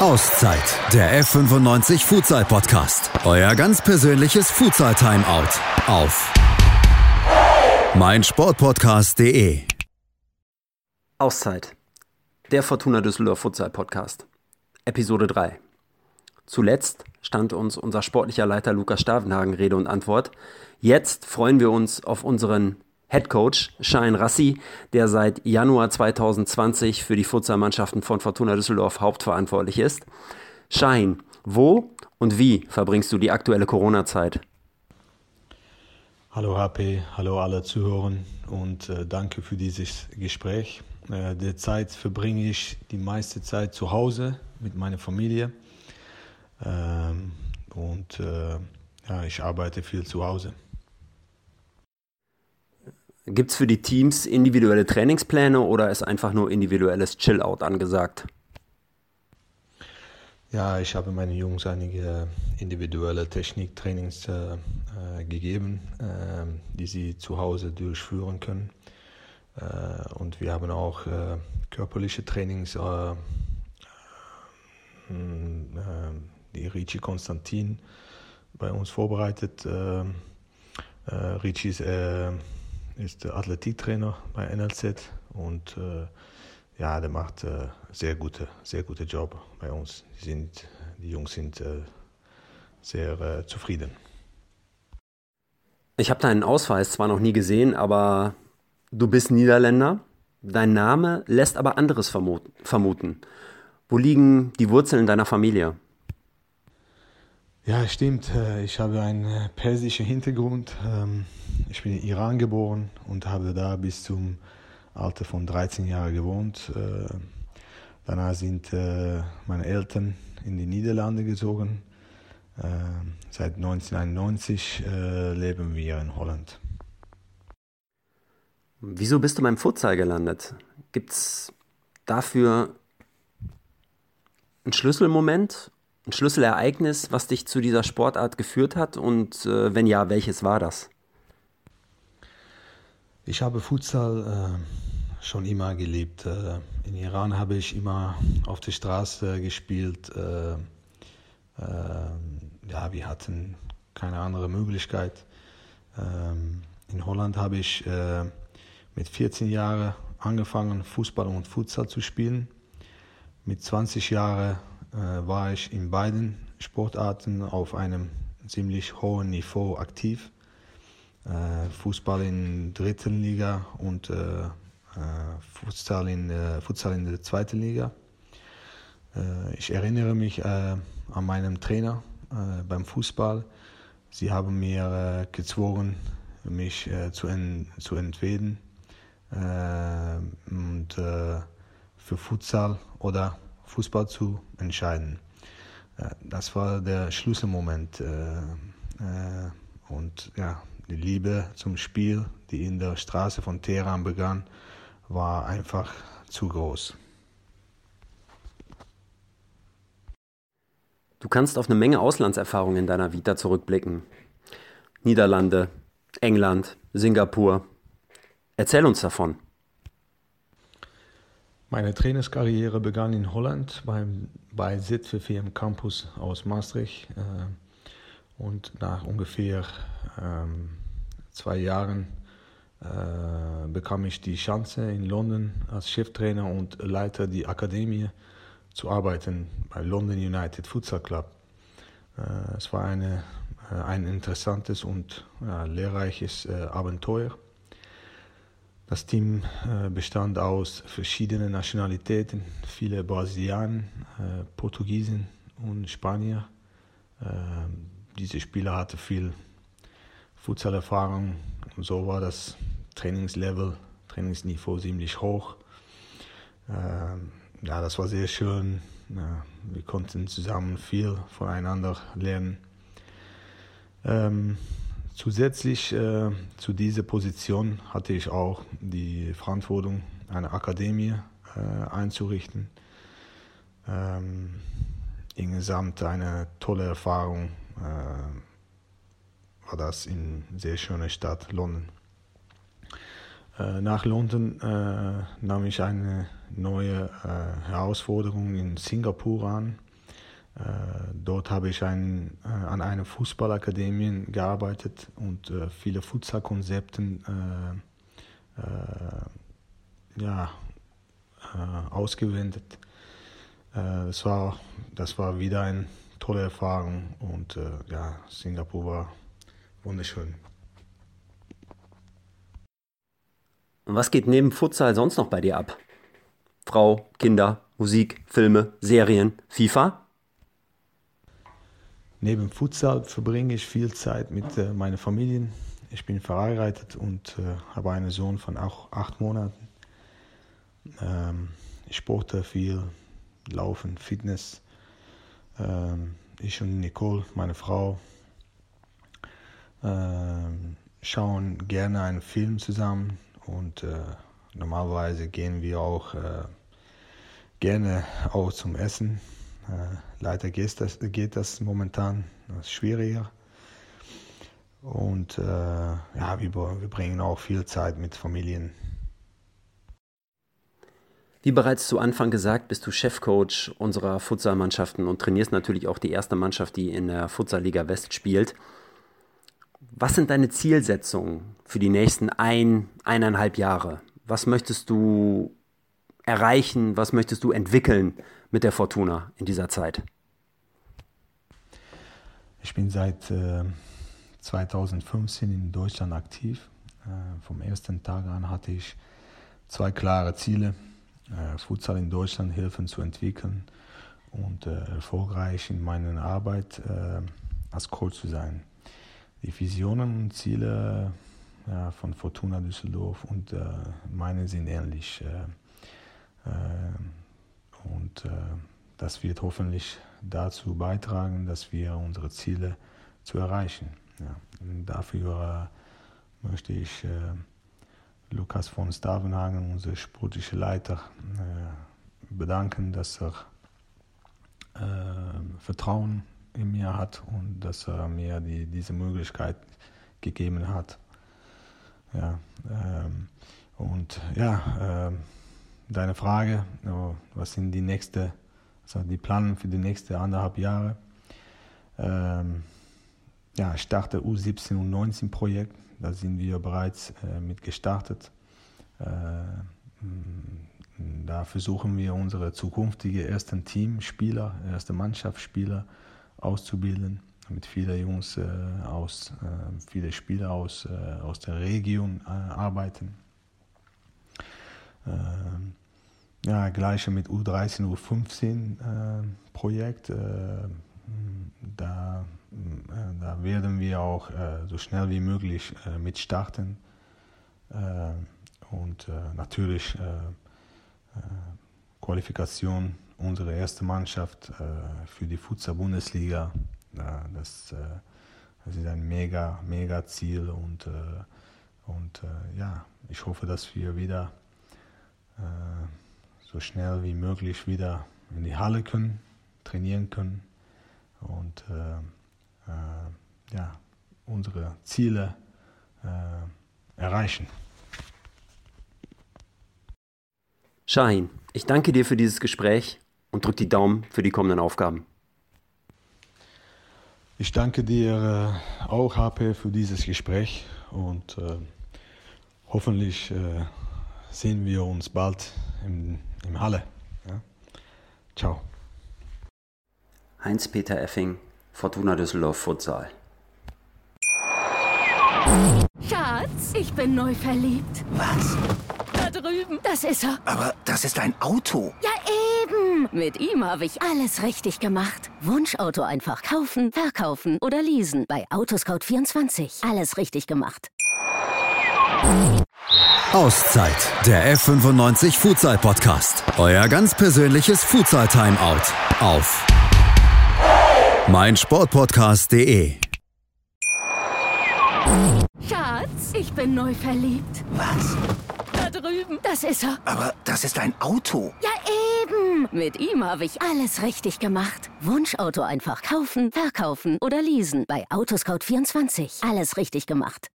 Auszeit, der F95 Futsal Podcast. Euer ganz persönliches Futsal Timeout auf meinsportpodcast.de. Auszeit, der Fortuna Düsseldorf Futsal Podcast. Episode 3. Zuletzt stand uns unser sportlicher Leiter Lukas Stavenhagen Rede und Antwort. Jetzt freuen wir uns auf unseren Head Coach Shine Rassi, der seit Januar 2020 für die Futsalmannschaften von Fortuna Düsseldorf hauptverantwortlich ist. Shine, wo und wie verbringst du die aktuelle Corona-Zeit? Hallo HP, hallo alle Zuhörer und äh, danke für dieses Gespräch. Äh, derzeit verbringe ich die meiste Zeit zu Hause mit meiner Familie ähm, und äh, ja, ich arbeite viel zu Hause. Gibt es für die Teams individuelle Trainingspläne oder ist einfach nur individuelles Chill-Out angesagt? Ja, ich habe meinen Jungs einige individuelle Techniktrainings äh, äh, gegeben, äh, die sie zu Hause durchführen können. Äh, und wir haben auch äh, körperliche Trainings. Äh, die Ricci Konstantin bei uns vorbereitet. Ricci ist ist Athletiktrainer bei NLZ und äh, ja, der macht äh, sehr gute, sehr gute Job bei uns. Die, sind, die Jungs sind äh, sehr äh, zufrieden. Ich habe deinen Ausweis zwar noch nie gesehen, aber du bist Niederländer. Dein Name lässt aber anderes vermuten. Wo liegen die Wurzeln deiner Familie? Ja, stimmt. Äh, ich habe einen äh, persischen Hintergrund. Ähm, ich bin in Iran geboren und habe da bis zum Alter von 13 Jahren gewohnt. Äh, danach sind meine Eltern in die Niederlande gezogen. Seit 1991 leben wir in Holland. Wieso bist du beim Futsal gelandet? Gibt es dafür einen Schlüsselmoment ein Schlüsselereignis, was dich zu dieser Sportart geführt hat? Und äh, wenn ja, welches war das? Ich habe Futsal äh, schon immer geliebt. Äh, in Iran habe ich immer auf der Straße gespielt. Äh, äh, ja, wir hatten keine andere Möglichkeit. Ähm, in Holland habe ich äh, mit 14 Jahren angefangen, Fußball und Futsal zu spielen. Mit 20 Jahren war ich in beiden Sportarten auf einem ziemlich hohen Niveau aktiv. Äh, Fußball in der dritten Liga und äh, Futsal in, Futsal in der zweiten Liga. ich erinnere mich an meinen Trainer beim Fußball. Sie haben mir gezwungen, mich zu, en zu entweden und für Futsal oder Fußball zu entscheiden. Äh, das war der Schlüsselmoment. Äh, äh, und ja, die Liebe zum Spiel, die in der Straße von Teheran begann, war einfach zu groß. Du kannst auf eine Menge Auslandserfahrung in deiner Vita zurückblicken. Niederlande, England, Singapur. Erzähl uns davon. Meine Trainerskarriere begann in Holland beim, bei ZVV im Campus aus Maastricht. Äh, und nach ungefähr ähm, zwei Jahren äh, bekam ich die Chance in London als Cheftrainer und Leiter die Akademie zu arbeiten bei London United Futsal Club. Äh, es war eine, ein interessantes und lehrreiches Abenteuer. Das Team äh, bestand aus verschiedenen Nationalitäten, viele Brasilianer, äh, Portugiesen und Spanier. Äh, diese Spieler hatten viel Futsalerfahrung und so war das Trainingslevel, Trainingsniveau ziemlich hoch. ja, das war sehr schön. wir konnten zusammen viel voneinander lernen. Zusätzlich äh, zu dieser Position hatte ich auch die Verantwortung, eine Akademie äh, einzurichten. Ähm, insgesamt eine tolle Erfahrung äh, war das in sehr schöner Stadt London. Äh, nach London äh, nahm ich eine neue äh, Herausforderung in Singapur an. Dort habe ich ein, an einer Fußballakademie gearbeitet und viele Futsal-Konzepten ja, ausgewendet. das, war, das war wieder eine tolle Erfahrung und ja, Singapur war wunderschön. Und was geht neben Futsal sonst noch bei dir ab? Frau, Kinder, Musik, Filme, Serien, FIFA? Neben Futsal verbringe ich viel Zeit mit äh, meiner Familie. Ich bin verheiratet und äh, habe einen Sohn von auch acht Monaten. Ähm, ich sporte viel, Laufen, Fitness. Ähm, ich und Nicole, meine Frau, ähm, schauen gerne einen Film zusammen und äh, normalerweise gehen wir auch äh, gerne auch zum Essen. Äh, leider geht das, geht das momentan das schwieriger. Und äh, ja, wir, wir bringen auch viel Zeit mit Familien. Wie bereits zu Anfang gesagt, bist du Chefcoach unserer Futsalmannschaften und trainierst natürlich auch die erste Mannschaft, die in der Futsalliga West spielt. Was sind deine Zielsetzungen für die nächsten ein, eineinhalb Jahre? Was möchtest du erreichen? Was möchtest du entwickeln mit der Fortuna in dieser Zeit? Ich bin seit äh, 2015 in Deutschland aktiv. Äh, vom ersten Tag an hatte ich zwei klare Ziele. Äh, Futsal in Deutschland helfen zu entwickeln und äh, erfolgreich in meiner Arbeit äh, als Coach zu sein die Visionen und Ziele ja, von Fortuna Düsseldorf und äh, meine sind ähnlich. Äh, und äh, das wird hoffentlich dazu beitragen, dass wir unsere Ziele zu erreichen. Ja. dafür äh, möchte ich Lukas von Stavenhagen, unser sportlicher Leiter, bedanken, dass er Vertrauen in mir hat und dass er mir die, diese Möglichkeit gegeben hat. Ja, ähm, und ja, äh, deine Frage, was sind die nächste, also die Pläne für die nächsten anderthalb Jahre? Ähm, ja, ich starte U17 und 19 Projekt, da sind wir bereits äh, mit gestartet. Äh, da versuchen wir unsere zukünftigen ersten Teamspieler, erste Mannschaftsspieler auszubilden, mit vielen Jungs äh, aus, äh, viele Spieler aus, äh, aus der Region äh, arbeiten. Ähm, ja, gleiche mit U13, U15 äh, Projekt. Äh, da, da werden wir auch so schnell wie möglich mit starten. und natürlich Qualifikation unsere erste Mannschaft äh, für die Futsal-Bundesliga. das, äh, das, ist ein mega, mega Ziel und, äh, und äh, ja, ich hoffe, dass wir wieder äh, so schnell wie möglich wieder in die Halle können, trainieren können und äh, ja, unsere Ziele erreichen. Shahin, ich danke dir für dieses Gespräch und drück die Daumen für die kommenden Aufgaben. Ich danke dir äh, auch, HP, für dieses Gespräch und äh, hoffentlich äh, sehen wir uns bald im, im Halle. Ja? Ciao. Heinz-Peter Effing, Fortuna Düsseldorf Futsal. Schatz, ich bin neu verliebt. Was? Da drüben. Das ist er. Aber das ist ein Auto. Ja, eben. Mit ihm habe ich alles richtig gemacht. Wunschauto einfach kaufen, verkaufen oder leasen. Bei Autoscout24. Alles richtig gemacht. Auszeit. Der F95 Futsal Podcast. Euer ganz persönliches Futsal Timeout. Auf meinsportpodcast.de. Schatz, ich bin neu verliebt. Was? Da drüben. Das ist er. Aber das ist ein Auto. Ja, eben. Mit ihm habe ich alles richtig gemacht. Wunschauto einfach kaufen, verkaufen oder leasen. Bei Autoscout24. Alles richtig gemacht.